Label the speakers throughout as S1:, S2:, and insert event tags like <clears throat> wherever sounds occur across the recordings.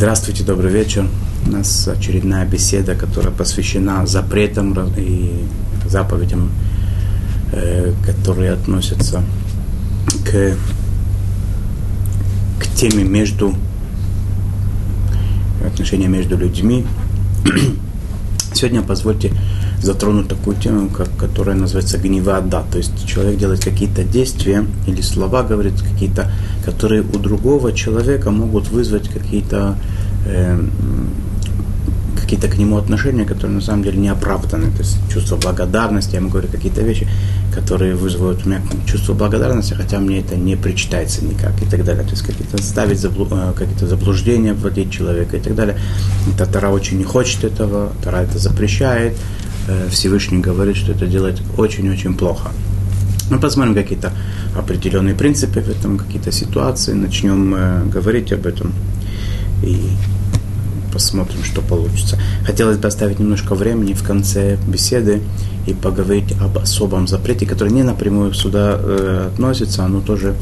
S1: Здравствуйте, добрый вечер. У нас очередная беседа, которая посвящена запретам и заповедям, э, которые относятся к, к теме между отношения между людьми. <clears throat> Сегодня позвольте затронуть такую тему, как, которая называется гневада. То есть человек делает какие-то действия или слова говорит какие-то, которые у другого человека могут вызвать какие-то э, какие-то к нему отношения, которые на самом деле не оправданы. То есть чувство благодарности, я ему говорю какие-то вещи, которые вызывают у меня чувство благодарности, хотя мне это не причитается никак и так далее. То есть какие-то ставить заблу, э, какие-то заблуждения, вводить человека и так далее. Это Тара очень не хочет этого, Тара это запрещает. Э, Всевышний говорит, что это делать очень-очень плохо. Мы посмотрим какие-то определенные принципы в этом, какие-то ситуации, начнем э, говорить об этом и посмотрим, что получится. Хотелось бы оставить немножко времени в конце беседы и поговорить об особом запрете, который не напрямую сюда э, относится, но тоже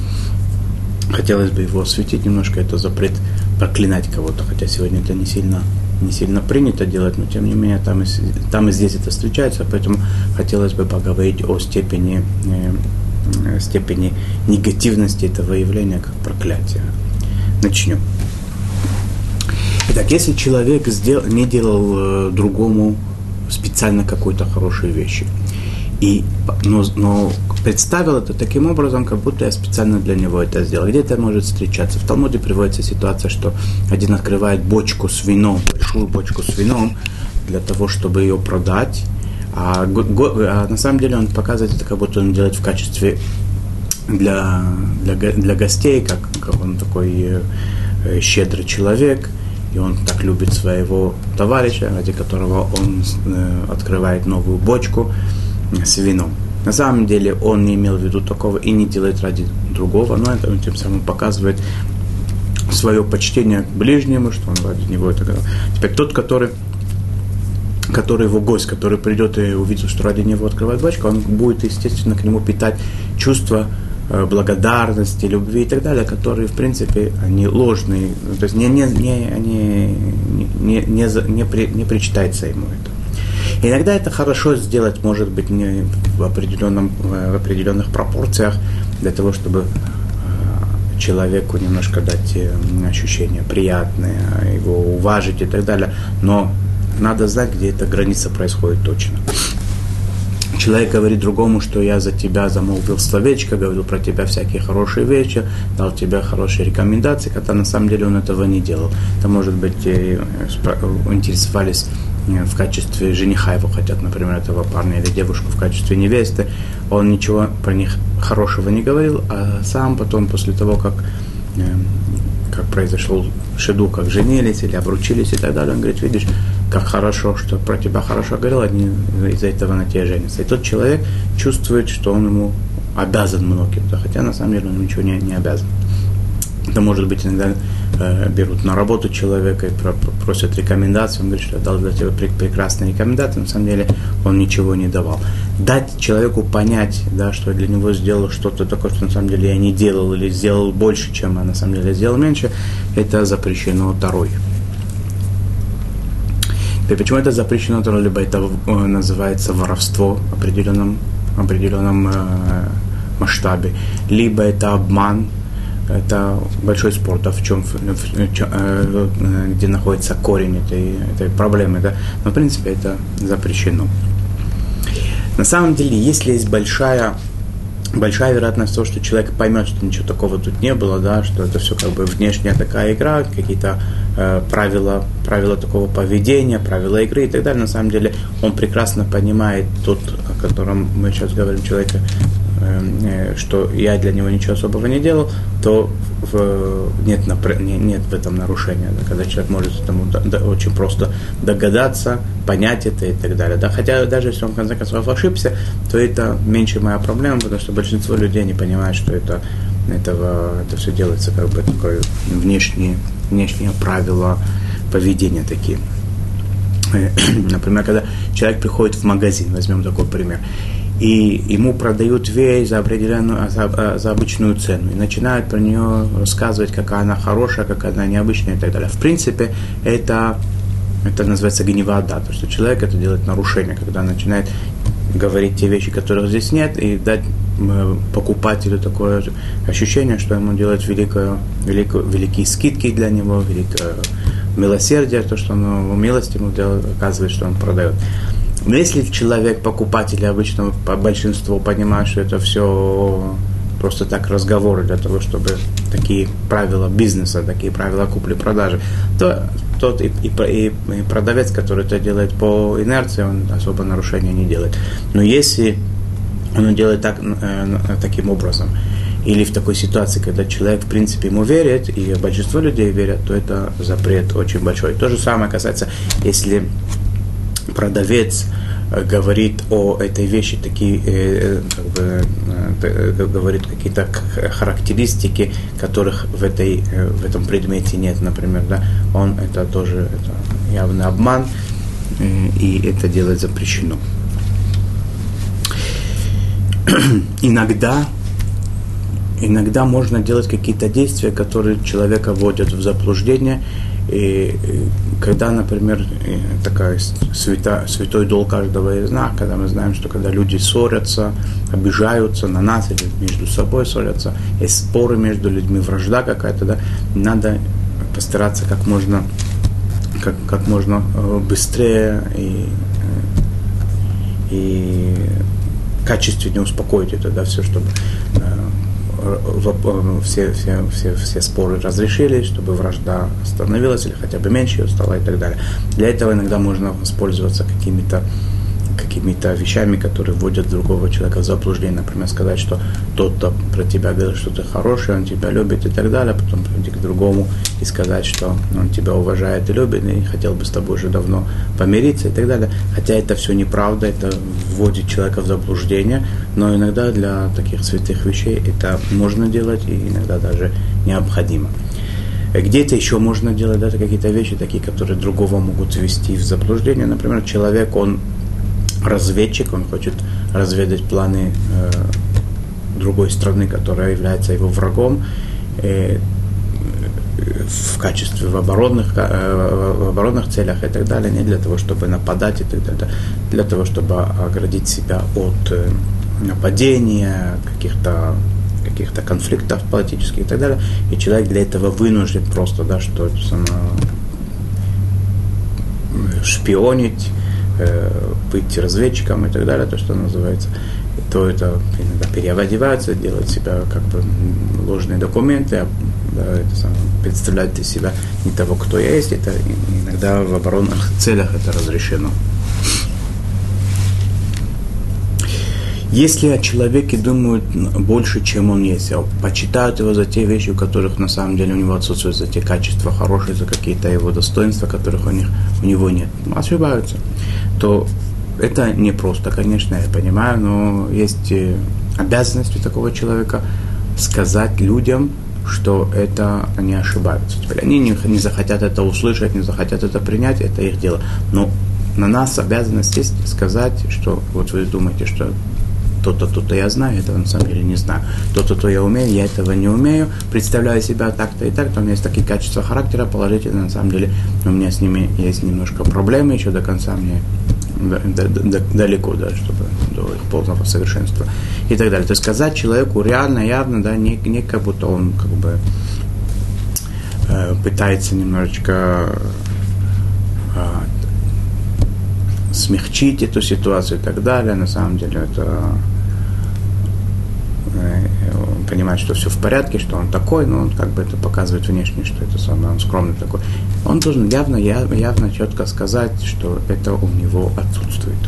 S1: хотелось бы его осветить немножко. Это запрет проклинать кого-то, хотя сегодня это не сильно не сильно принято делать, но тем не менее там и, там и здесь это встречается, поэтому хотелось бы поговорить о степени, э, степени негативности этого явления как проклятия. Начнем. Итак, если человек сделал, не делал э, другому специально какой-то хорошей вещи, и, но, но представил это таким образом, как будто я специально для него это сделал. Где это может встречаться? В Талмуде приводится ситуация, что один открывает бочку с вином, большую бочку с вином, для того, чтобы ее продать, а, го, а на самом деле он показывает это, как будто он делает в качестве для, для, для гостей, как, как он такой э, щедрый человек, и он так любит своего товарища, ради которого он э, открывает новую бочку с вином. На самом деле он не имел в виду такого и не делает ради другого, но это он тем самым показывает свое почтение к ближнему, что он ради него это говорил. Теперь тот, который который его гость, который придет и увидит, что ради него открывает бочку, он будет, естественно, к нему питать чувство благодарности, любви и так далее, которые, в принципе, они ложные, то есть не, не, не, не, не, не, не, при, не причитается ему это. Иногда это хорошо сделать, может быть, не в, определенном, в определенных пропорциях, для того, чтобы э, человеку немножко дать э, ощущение приятное, его уважить и так далее. Но надо знать, где эта граница происходит точно. Человек говорит другому, что я за тебя замолвил словечко, говорил про тебя всякие хорошие вещи, дал тебе хорошие рекомендации, когда на самом деле он этого не делал. Это может быть э, интересовались в качестве жениха его хотят, например, этого парня или девушку в качестве невесты, он ничего про них хорошего не говорил, а сам потом, после того, как, э, как произошел шеду, как женились или обручились и так далее, он говорит, видишь, как хорошо, что про тебя хорошо говорил, они из-за этого на тебя женятся. И тот человек чувствует, что он ему обязан многим, хотя на самом деле он ничего не, не обязан. Это может быть иногда берут на работу человека и про, просят рекомендации. Он говорит, что я дал для тебя прекрасные рекомендации. На самом деле он ничего не давал. Дать человеку понять, да, что я для него сделал что-то такое, что на самом деле я не делал или сделал больше, чем я на самом деле сделал меньше, это запрещено второй. И почему это запрещено второй? Либо это э, называется воровство в определенном, определенном э, масштабе, либо это обман, это большой спор, да, в чем, в, в, э, где находится корень этой, этой проблемы, да, но в принципе это запрещено. На самом деле, если есть большая большая вероятность того, что человек поймет, что ничего такого тут не было, да, что это все как бы внешняя такая игра, какие-то э, правила, правила такого поведения, правила игры и так далее. На самом деле он прекрасно понимает тот, о котором мы сейчас говорим, человека, что я для него ничего особого не делал, то в, нет, нет в этом нарушения. Да, когда человек может этому да, да, очень просто догадаться, понять это и так далее. Да, хотя даже если он в конце концов ошибся, то это меньше моя проблема, потому что большинство людей не понимают, что это, этого, это все делается как бы такое внешние, внешние правила поведения такие. <clears throat> Например, когда человек приходит в магазин, возьмем такой пример, и ему продают вещь за определенную, за, за обычную цену, и начинают про нее рассказывать, какая она хорошая, какая она необычная и так далее. В принципе, это, это называется гневода, то, что человек это делает нарушение, когда начинает говорить те вещи, которых здесь нет, и дать покупателю такое ощущение, что ему делают великое, великое, великие скидки для него, великое милосердие, то, что он милость ему делает, оказывает, что он продает. Но если человек, покупатель, обычно по большинству понимает, что это все просто так разговоры для того, чтобы такие правила бизнеса, такие правила купли-продажи, то тот и, и, и, продавец, который это делает по инерции, он особо нарушения не делает. Но если он делает так, э, таким образом, или в такой ситуации, когда человек, в принципе, ему верит, и большинство людей верят, то это запрет очень большой. То же самое касается, если продавец э, говорит о этой вещи, такие, э, как бы, говорит какие-то характеристики, которых в, этой, в этом предмете нет, например, да, он это тоже это явный обман, и это делать запрещено. <clears throat> иногда, иногда можно делать какие-то действия, которые человека вводят в заблуждение. И когда, например, такая свята, святой долг каждого из нас, когда мы знаем, что когда люди ссорятся, обижаются на нас или между собой ссорятся, есть споры между людьми, вражда какая-то, да, надо постараться как можно, как, как можно э, быстрее и, э, и качественнее успокоить это, да, все, чтобы э, все, все, все, все споры разрешились, чтобы вражда остановилась или хотя бы меньше ее стала и так далее. Для этого иногда можно воспользоваться какими-то какими-то вещами, которые вводят другого человека в заблуждение. Например, сказать, что тот-то про тебя говорит, что ты хороший, он тебя любит и так далее, потом прийти к другому и сказать, что он тебя уважает и любит, и хотел бы с тобой уже давно помириться и так далее. Хотя это все неправда, это вводит человека в заблуждение, но иногда для таких святых вещей это можно делать и иногда даже необходимо. Где-то еще можно делать да, какие-то вещи, такие, которые другого могут ввести в заблуждение. Например, человек, он разведчик, он хочет разведать планы э, другой страны, которая является его врагом, э, в качестве в оборонных, э, в оборонных целях и так далее, не для того, чтобы нападать и так далее, для того, чтобы оградить себя от э, нападения, каких-то каких-то конфликтов политических и так далее. И человек для этого вынужден просто, да, что само, шпионить, э, быть разведчиком и так далее, то, что называется, то это иногда переодеваться, делать себя как бы ложные документы, а, да, это самое, представлять из себя не того, кто я есть, это иногда в оборонных целях это разрешено. Если о человеке думают больше, чем он есть, а почитают его за те вещи, у которых на самом деле у него отсутствуют, за те качества хорошие, за какие-то его достоинства, которых у, них, у него нет, ошибаются, то это не просто, конечно, я понимаю, но есть э, обязанность у такого человека сказать людям, что это они ошибаются. Теперь они не, не захотят это услышать, не захотят это принять, это их дело. Но на нас обязанность есть сказать, что вот вы думаете, что то-то, то-то я знаю, этого на самом деле не знаю. То-то, то я умею, я этого не умею, представляю себя так-то и так-то, у меня есть такие качества характера положительные, на самом деле у меня с ними есть немножко проблемы, еще до конца мне далеко, да, чтобы до их полного совершенства и так далее. То есть сказать человеку реально, явно, да, не, не как будто он как бы э, пытается немножечко э, смягчить эту ситуацию и так далее. На самом деле это э, он понимает, что все в порядке, что он такой, но он как бы это показывает внешне, что это самое, он скромный такой. Он должен явно, явно четко сказать, что это у него отсутствует.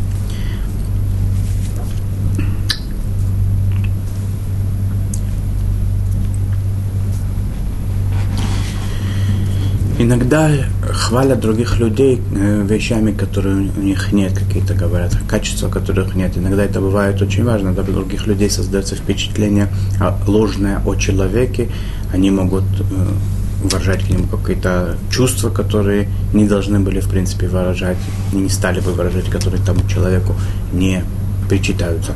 S1: Иногда хвалят других людей э, вещами, которые у них нет, какие-то говорят, качества, которых нет. Иногда это бывает очень важно. Для других людей создается впечатление ложное о человеке. Они могут э, выражать к нему какие-то чувства, которые не должны были, в принципе, выражать, не стали бы выражать, которые тому человеку не причитаются.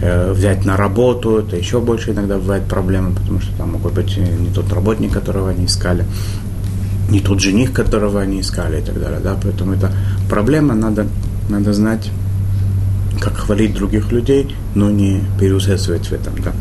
S1: Э, взять на работу, это еще больше иногда бывает проблемы, потому что там могут быть не тот работник, которого они искали, не тот жених, которого они искали и так далее. Да? Поэтому это проблема, надо, надо знать, как хвалить других людей, но не переусердствовать в этом. Да?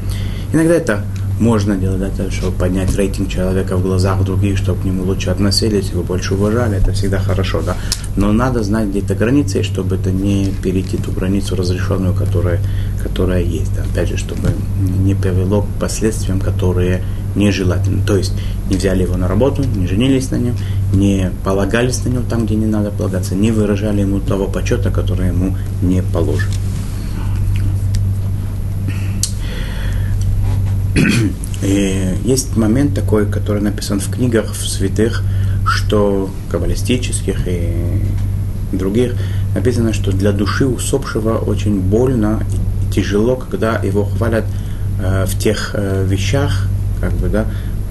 S1: Иногда это можно делать это, чтобы поднять рейтинг человека в глазах других, чтобы к нему лучше относились, его больше уважали, это всегда хорошо, да. Но надо знать где-то границы, чтобы это не перейти ту границу разрешенную, которая, которая есть. Да. Опять же, чтобы не привело к последствиям, которые нежелательны. То есть не взяли его на работу, не женились на нем, не полагались на него там, где не надо полагаться, не выражали ему того почета, который ему не положен. И есть момент такой, который написан в книгах, в святых, что каббалистических и других, написано, что для души усопшего очень больно и тяжело, когда его хвалят э, в тех э, вещах, как бы, да,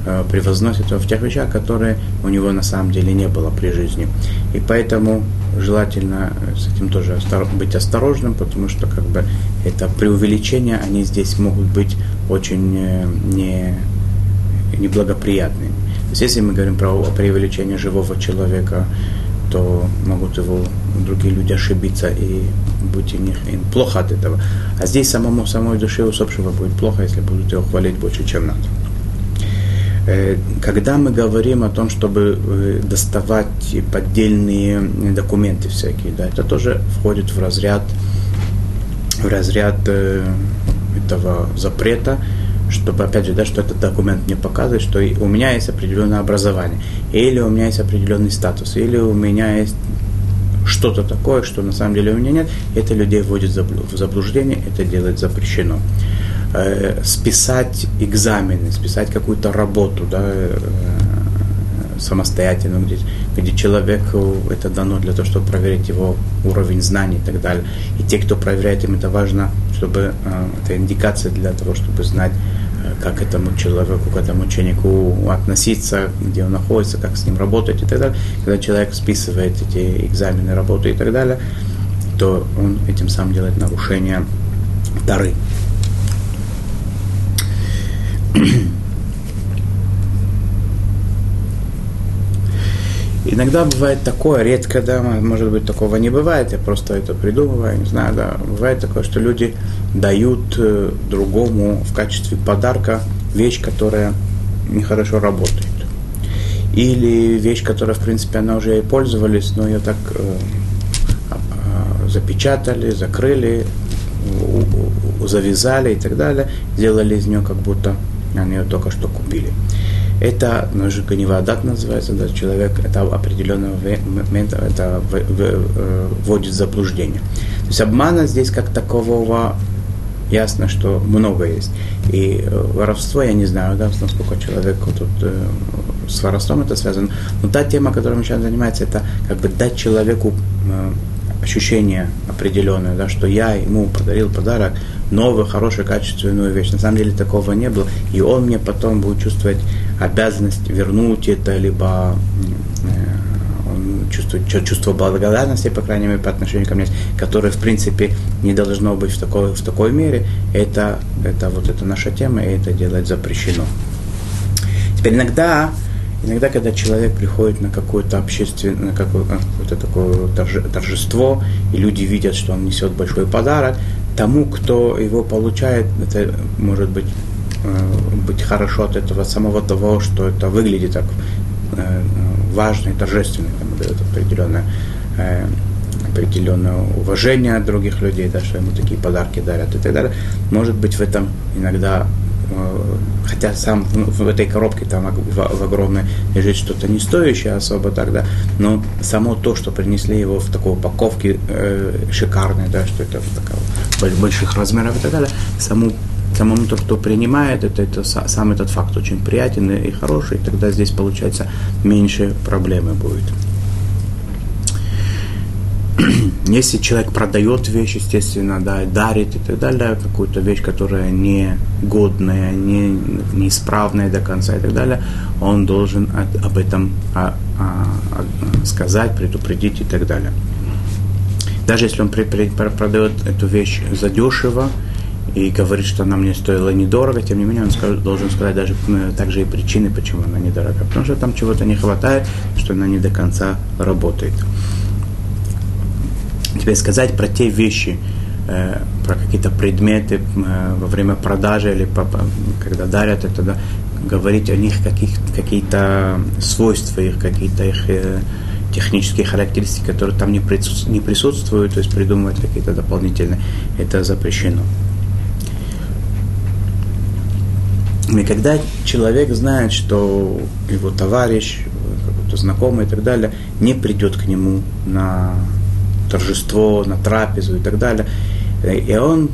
S1: э, превозносят его в тех вещах, которые у него на самом деле не было при жизни. И поэтому желательно с этим тоже быть осторожным, потому что как бы это преувеличения, они здесь могут быть очень э, не, неблагоприятными. То есть если мы говорим про преувеличение живого человека, то могут его другие люди ошибиться и у них им плохо от этого. А здесь самому самой душе усопшего будет плохо, если будут его хвалить больше, чем надо. Э, когда мы говорим о том, чтобы э, доставать поддельные документы всякие, да, это тоже входит в разряд, в разряд э, этого запрета, чтобы, опять же, да, что этот документ мне показывает, что у меня есть определенное образование, или у меня есть определенный статус, или у меня есть что-то такое, что на самом деле у меня нет, это людей вводит в заблуждение, это делать запрещено э, списать экзамены, списать какую-то работу, да, э, самостоятельно, где, где человеку это дано для того, чтобы проверить его уровень знаний и так далее. И те, кто проверяет им, это важно, чтобы э, это индикация для того, чтобы знать, э, как этому человеку, к этому ученику относиться, где он находится, как с ним работать и так далее. Когда человек списывает эти экзамены, работу и так далее, то он этим самым делает нарушение Тары. Иногда бывает такое, редко, да, может быть, такого не бывает, я просто это придумываю, не знаю, да, бывает такое, что люди дают э, другому в качестве подарка вещь, которая нехорошо работает. Или вещь, которая, в принципе, она уже и пользовались, но ее так э, э, запечатали, закрыли, завязали и так далее, сделали из нее как будто они ее только что купили. Это ножика невадат называется, да, человек это определенного момента это э, вводит в заблуждение. То есть обмана здесь как такового ясно, что много есть. И э, воровство, я не знаю, да, насколько человек тут э, с воровством это связано. Но та тема, которой мы сейчас занимаемся, это как бы дать человеку ощущение определенное, да, что я ему подарил подарок, новую, хорошую, качественную вещь. На самом деле такого не было. И он мне потом будет чувствовать обязанность вернуть это, либо э, он чувство благодарности, по крайней мере, по отношению ко мне, которое, в принципе, не должно быть в такой, в такой мере. Это, это вот это наша тема, и это делать запрещено. Теперь иногда Иногда, когда человек приходит на какое-то общественное, на какое-то такое торжество, и люди видят, что он несет большой подарок, тому, кто его получает, это может быть, э, быть хорошо от этого самого того, что это выглядит так э, важно и торжественно, ему дает определенное, э, определенное уважение от других людей, да, что ему такие подарки дарят и так далее. Может быть, в этом иногда хотя сам в этой коробке там в, огромной лежит что-то не стоящее особо тогда, но само то, что принесли его в такой упаковке э, шикарной, да, что это такого больших размеров и так далее, саму самому то, кто принимает это, это сам этот факт очень приятен и хороший, и тогда здесь получается меньше проблемы будет. <clears throat> Если человек продает вещь, естественно, да, дарит и так далее, какую-то вещь, которая не годная, не неисправная до конца и так далее, он должен об этом а, а, а, сказать, предупредить и так далее. Даже если он продает эту вещь задешево и говорит, что она мне стоила недорого, тем не менее он должен сказать даже также и причины, почему она недорога. Потому что там чего-то не хватает, что она не до конца работает. Теперь сказать про те вещи, э, про какие-то предметы э, во время продажи или когда дарят это, да, говорить о них каких, какие-то свойства их, какие-то их э, технические характеристики, которые там не, присутствуют, то есть придумывать какие-то дополнительные, это запрещено. И когда человек знает, что его товарищ, какой-то знакомый и так далее, не придет к нему на торжество, на трапезу и так далее, и он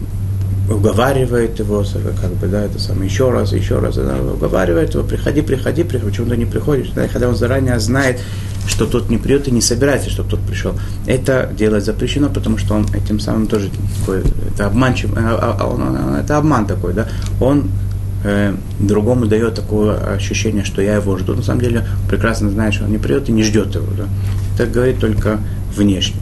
S1: уговаривает его, как бы, да, это самое, еще раз, еще раз, да, уговаривает его, приходи, приходи, приходи, почему ты не приходишь, да, когда он заранее знает, что тот не придет и не собирается, чтобы тот пришел. Это делать запрещено, потому что он этим самым тоже такой, это обманчив, а, а, он, это обман такой, да, он э, другому дает такое ощущение, что я его жду. На самом деле прекрасно знает, что он не придет и не ждет его. Да? Это говорит только внешне.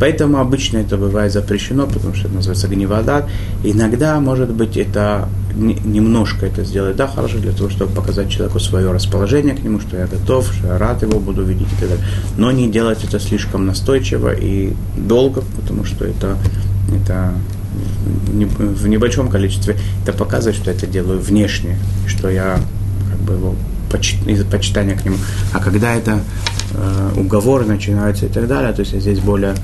S1: Поэтому обычно это бывает запрещено, потому что это называется гневодат. Иногда, может быть, это немножко это сделать, да, хорошо, для того, чтобы показать человеку свое расположение к нему, что я готов, что я рад его буду видеть и так далее. Но не делать это слишком настойчиво и долго, потому что это, это в небольшом количестве, это показывает, что это делаю внешне, что я как бы его из-за почитания к нему. А когда это э, уговоры начинаются и так далее, то есть здесь более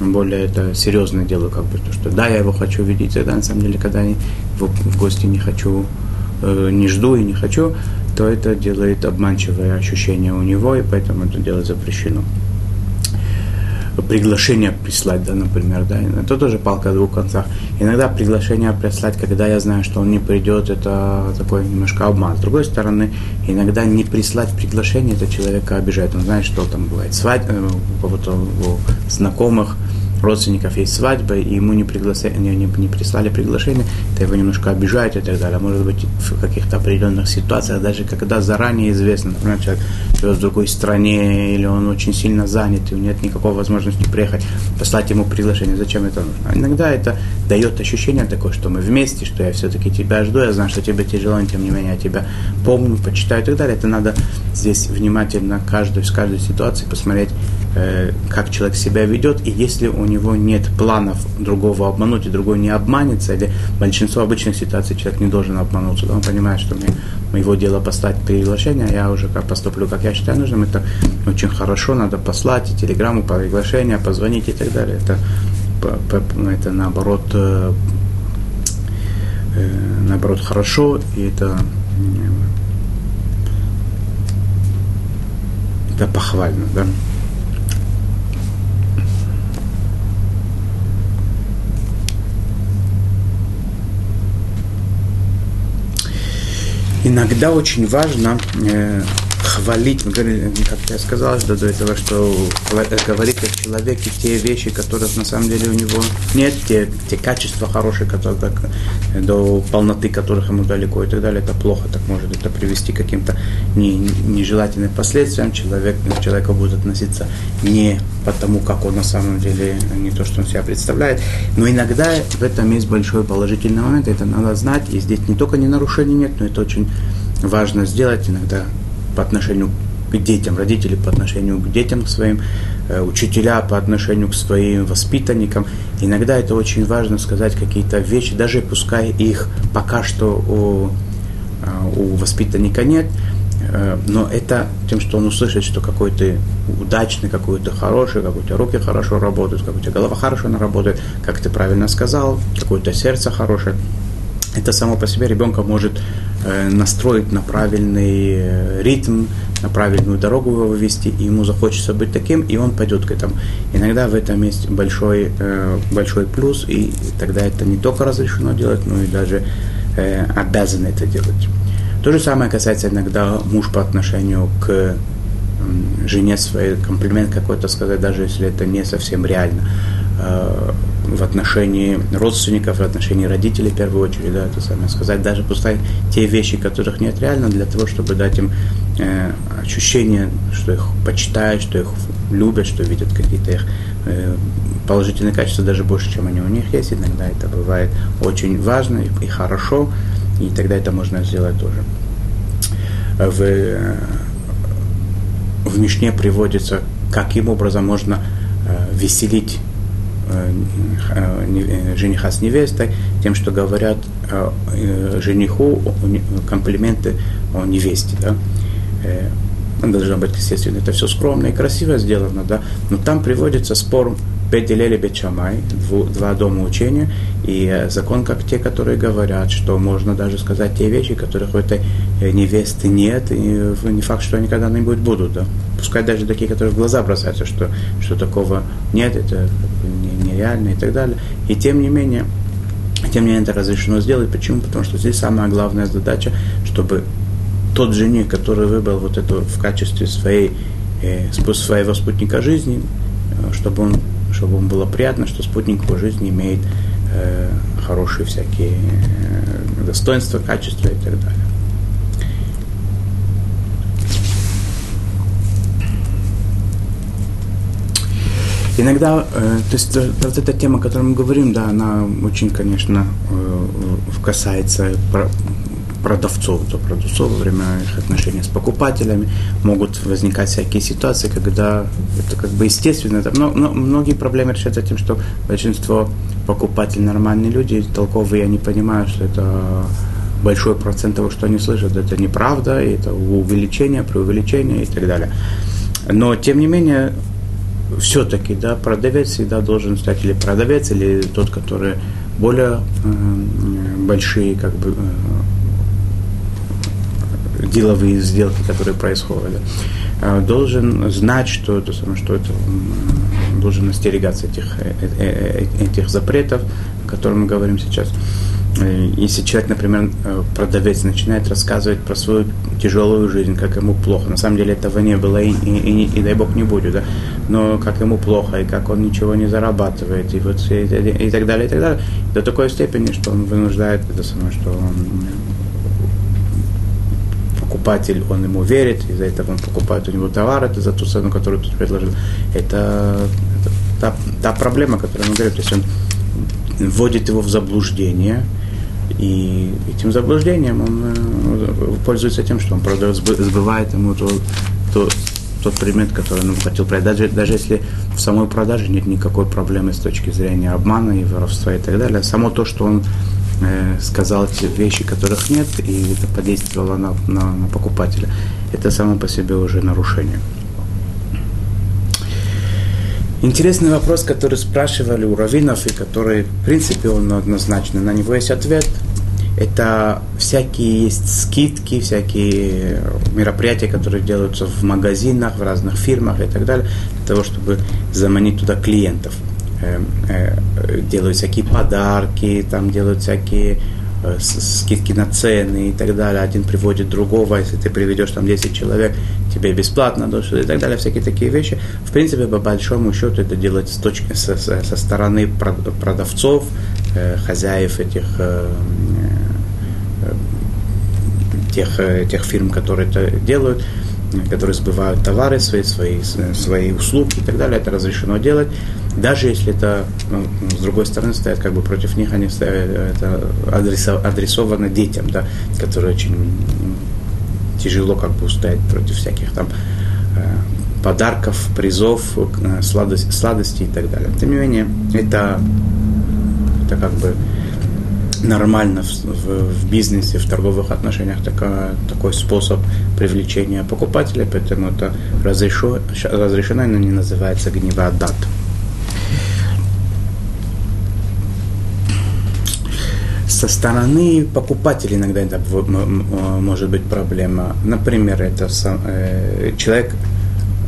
S1: более это серьезное дело, как бы, то, что да, я его хочу видеть, тогда на самом деле, когда я его в гости не хочу, э, не жду и не хочу, то это делает обманчивое ощущение у него, и поэтому это дело запрещено приглашение прислать, да, например, да, это тоже палка о двух концах. Иногда приглашение прислать, когда я знаю, что он не придет, это такой немножко обман. С другой стороны, иногда не прислать приглашение, это человека обижает. Он знает, что там бывает свадьба, э, у кого-то у знакомых, родственников есть свадьба, и ему не, пригласили, не, не, не прислали приглашение, это его немножко обижает и так далее. Может быть, в каких-то определенных ситуациях, даже когда заранее известно, например, человек живет в другой стране, или он очень сильно занят, и у него нет никакой возможности приехать, послать ему приглашение, зачем это нужно? А иногда это дает ощущение такое, что мы вместе, что я все-таки тебя жду, я знаю, что тебе тяжело, но тем не менее я тебя помню, почитаю и так далее. Это надо здесь внимательно каждую из каждой ситуации посмотреть, Э, как человек себя ведет, и если у него нет планов другого обмануть, и другой не обманется, или большинство обычных ситуаций человек не должен обмануться, он понимает, что мне, моего дела послать приглашение, а я уже как поступлю, как я считаю нужным, это очень хорошо, надо послать и телеграмму, приглашение, позвонить и так далее. Это, это наоборот, э, э, наоборот хорошо, и это это похвально, да. Иногда очень важно э, хвалить, мы говорили, как я сказал что до этого, что говорить о человеке те вещи, которых на самом деле у него нет, те, те качества хорошие, которые так, э, до полноты которых ему далеко и так далее, это плохо, так может это привести к каким-то не, нежелательным последствиям, человек, человека будет относиться не потому, как он на самом деле, не то, что он себя представляет, но иногда в этом есть большой положительный момент, это надо знать, и здесь не только не нарушений нет, но это очень важно сделать. Иногда по отношению к детям, родители по отношению к детям к своим, э, учителя по отношению к своим воспитанникам. Иногда это очень важно сказать какие-то вещи, даже пускай их пока что у, э, у воспитанника нет, э, но это тем, что он услышит, что какой то удачный, какой то хороший, какой то руки хорошо работают, какой то голова хорошо работает, как ты правильно сказал, какое-то сердце хорошее. Это само по себе ребенка может Э, настроить на правильный э, ритм, на правильную дорогу его вывести, и ему захочется быть таким, и он пойдет к этому. Иногда в этом есть большой, э, большой плюс, и тогда это не только разрешено делать, но и даже обязан это делать. То же самое касается иногда муж по отношению к жене своей, комплимент какой-то сказать, даже если это не совсем реально в отношении родственников, в отношении родителей в первую очередь, да, это самое сказать, даже пускай те вещи, которых нет реально, для того, чтобы дать им э, ощущение, что их почитают, что их любят, что видят какие-то их э, положительные качества даже больше, чем они у них есть. Иногда это бывает очень важно и, и хорошо, и тогда это можно сделать тоже. В, э, в Мишне приводится, каким образом можно э, веселить жениха с невестой тем, что говорят жениху комплименты о невесте. Да? Должно быть, естественно, это все скромно и красиво сделано, да? но там приводится спор Беделели Бечамай, два дома учения, и закон как те, которые говорят, что можно даже сказать те вещи, которых у этой невесты нет, и не факт, что они когда-нибудь будут. Да? Пускай даже такие, которые в глаза бросаются, что, что такого нет, это нереально и так далее. И тем не менее, тем не менее это разрешено сделать. Почему? Потому что здесь самая главная задача, чтобы тот жених, который выбрал вот это в качестве своей, э, своего спутника жизни, э, чтобы он чтобы ему было приятно, что спутник его жизни имеет э, хорошие всякие э, достоинства, качества и так далее. Иногда, э, то есть вот эта тема, о которой мы говорим, да, она очень, конечно, э, касается продавцов, до продавцов во время их отношений с покупателями могут возникать всякие ситуации, когда это как бы естественно. Это, но, но многие проблемы решаются тем, что большинство покупателей нормальные люди, толковые, они понимают, что это большой процент того, что они слышат, это неправда, и это увеличение, преувеличение и так далее. Но, тем не менее, все-таки, да, продавец всегда должен стать или продавец, или тот, который более э, большие, как бы, э, деловые сделки, которые происходят, а, должен знать, что это, что это должен остерегаться этих, э, э, э, этих запретов, о которых мы говорим сейчас. Если человек, например, продавец начинает рассказывать про свою тяжелую жизнь, как ему плохо, на самом деле этого не было и, и, и, и дай бог не будет, да? но как ему плохо, и как он ничего не зарабатывает, и, вот, и, и так далее, и так далее, до такой степени, что он вынуждает это самое, что он покупатель, он ему верит, из-за этого он покупает у него товар, это за ту цену, которую ты предложил. Это, это та, та проблема, которую он говорит, то есть он вводит его в заблуждение, и этим заблуждением он э, пользуется тем, что он продает, сбывает ему то, то, тот предмет, который он хотел продать. Даже, даже если в самой продаже нет никакой проблемы с точки зрения обмана и воровства и так далее, само то, что он э, те вещи, которых нет, и это подействовало на, на, на покупателя. Это само по себе уже нарушение. Интересный вопрос, который спрашивали у раввинов, и который, в принципе, он однозначно, на него есть ответ. Это всякие есть скидки, всякие мероприятия, которые делаются в магазинах, в разных фирмах и так далее, для того, чтобы заманить туда клиентов – делают всякие подарки, там делают всякие э, скидки на цены и так далее. Один приводит другого, если ты приведешь там 10 человек, тебе бесплатно, и так далее, всякие такие вещи. В принципе, по большому счету это делать с точки, со, со стороны продавцов, хозяев этих тех, тех фирм, которые это делают, которые сбывают товары свои, свои, свои услуги и так далее, это разрешено делать даже если это, ну, с другой стороны, стоят как бы против них, они ставят, это адресовано детям, да, которые очень тяжело как бы устоять против всяких там э, подарков, призов, э, сладость, сладостей и так далее. Тем не менее, это, это как бы нормально в, в, в бизнесе, в торговых отношениях такая, такой способ привлечения покупателя, поэтому это разрешено, разрешено но не называется гнева дат. Со стороны покупателей иногда это может быть проблема. Например, это э, человек,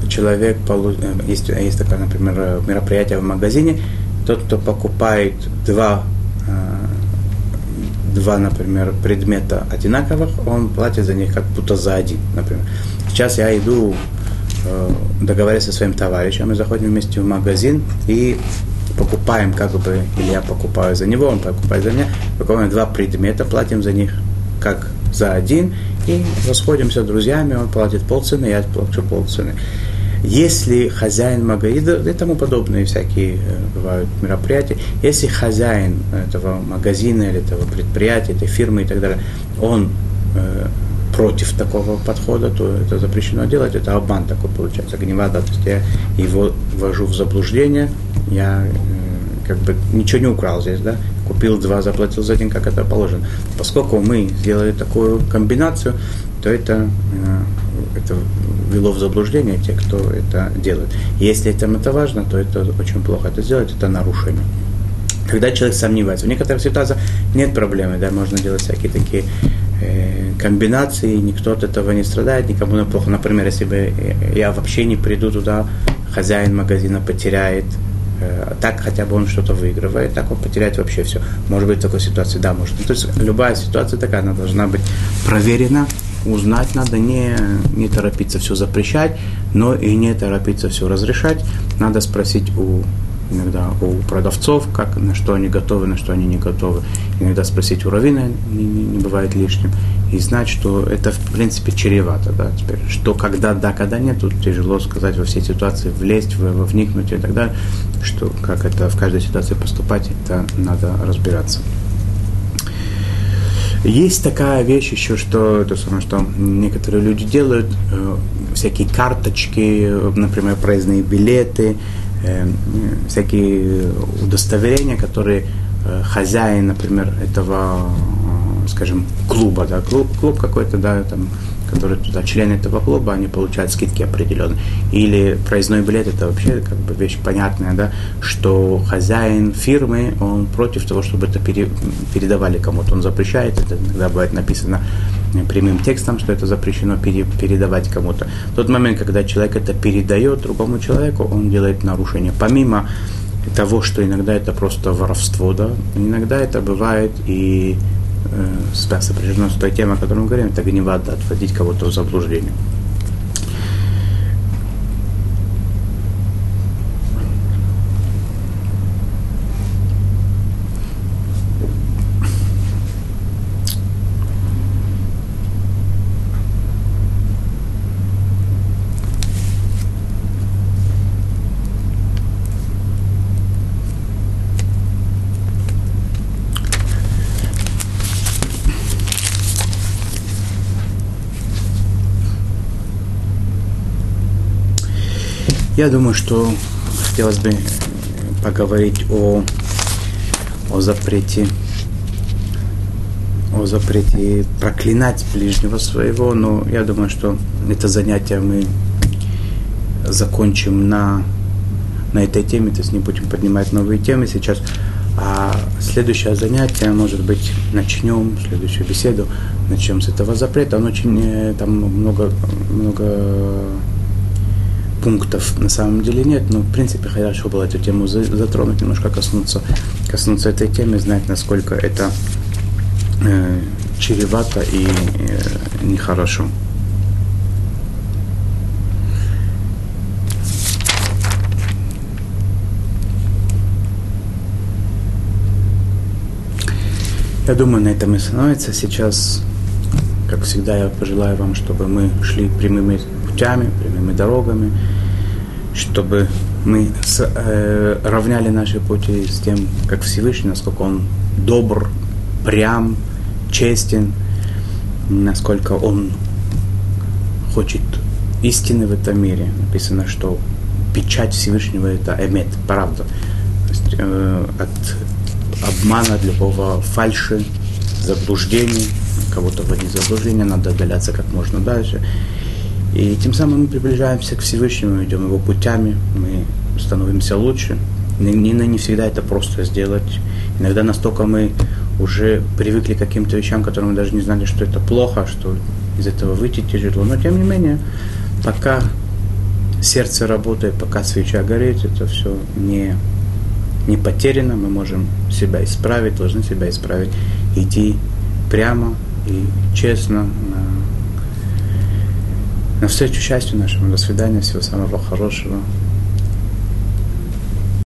S1: человек э, есть, есть такое, например, мероприятие в магазине, тот, кто покупает два, э, два, например, предмета одинаковых, он платит за них как будто за один, например. Сейчас я иду договариваюсь со своим товарищем, мы заходим вместе в магазин и покупаем как бы, или я покупаю за него, он покупает за меня, покупаем два предмета, платим за них как за один, и расходимся друзьями, он платит полцены, я плачу полцены. Если хозяин магазина и тому подобные всякие бывают мероприятия, если хозяин этого магазина или этого предприятия, этой фирмы и так далее, он против такого подхода, то это запрещено делать, это обман такой получается, гневада, то есть я его ввожу в заблуждение, я как бы ничего не украл здесь, да, купил два, заплатил за один, как это положено. Поскольку мы сделали такую комбинацию, то это, это вело в заблуждение тех, кто это делает. Если этим это важно, то это очень плохо это сделать, это нарушение. Когда человек сомневается, в некоторых ситуациях нет проблемы, да, можно делать всякие такие э, комбинации, никто от этого не страдает, никому не плохо. Например, если бы я вообще не приду туда, хозяин магазина потеряет, э, так хотя бы он что-то выигрывает, так он потеряет вообще все. Может быть, в такой ситуации, да, может. То есть любая ситуация такая, она должна быть проверена, узнать надо, не, не торопиться все запрещать, но и не торопиться все разрешать. Надо спросить у иногда у продавцов, как, на что они готовы, на что они не готовы. Иногда спросить у равина не, не, не бывает лишним. И знать, что это, в принципе, чревато. Да? Теперь, что когда да, когда нет, тут тяжело сказать во все ситуации, влезть, в, вникнуть и так далее. Что, как это в каждой ситуации поступать, это надо разбираться. Есть такая вещь еще, что то самое, что некоторые люди делают э, всякие карточки, например, проездные билеты, э, всякие удостоверения, которые э, хозяин, например, этого, э, скажем, клуба, да, клуб, клуб какой-то, да, там, которые туда, члены этого клуба, они получают скидки определенные. Или проездной билет, это вообще как бы вещь понятная, да, что хозяин фирмы, он против того, чтобы это пере, передавали кому-то. Он запрещает, это иногда бывает написано прямым текстом, что это запрещено пере, передавать кому-то. В тот момент, когда человек это передает другому человеку, он делает нарушение. Помимо того, что иногда это просто воровство, да, иногда это бывает и э, сопряжено с той темой, о которой мы говорим, это гневат, да, отводить кого-то в заблуждение. Я думаю, что хотелось бы поговорить о, о запрете о запрете проклинать ближнего своего, но я думаю, что это занятие мы закончим на, на этой теме, то есть не будем поднимать новые темы сейчас. А следующее занятие, может быть, начнем, следующую беседу, начнем с этого запрета. Он очень, э, там много, много пунктов на самом деле нет, но в принципе хорошо было эту тему затронуть, немножко коснуться, коснуться этой темы, знать, насколько это э, чревато и э, нехорошо. Я думаю, на этом и становится. Сейчас, как всегда, я пожелаю вам, чтобы мы шли прямыми путями, прямыми дорогами, чтобы мы с, э, равняли наши пути с тем, как Всевышний, насколько Он добр, прям, честен, насколько Он хочет истины в этом мире. Написано, что печать Всевышнего – это эмет, правда. То есть, э, от обмана, от любого фальши, заблуждений, кого-то вводить в заблуждение, надо отдаляться как можно дальше. И тем самым мы приближаемся к Всевышнему, идем его путями, мы становимся лучше. Не, не, не всегда это просто сделать. Иногда настолько мы уже привыкли к каким-то вещам, которые мы даже не знали, что это плохо, что из этого выйти тяжело. Но тем не менее, пока сердце работает, пока свеча горит, это все не, не потеряно, мы можем себя исправить, должны себя исправить, идти прямо и честно на навстречу счастью нашему. До свидания, всего самого хорошего.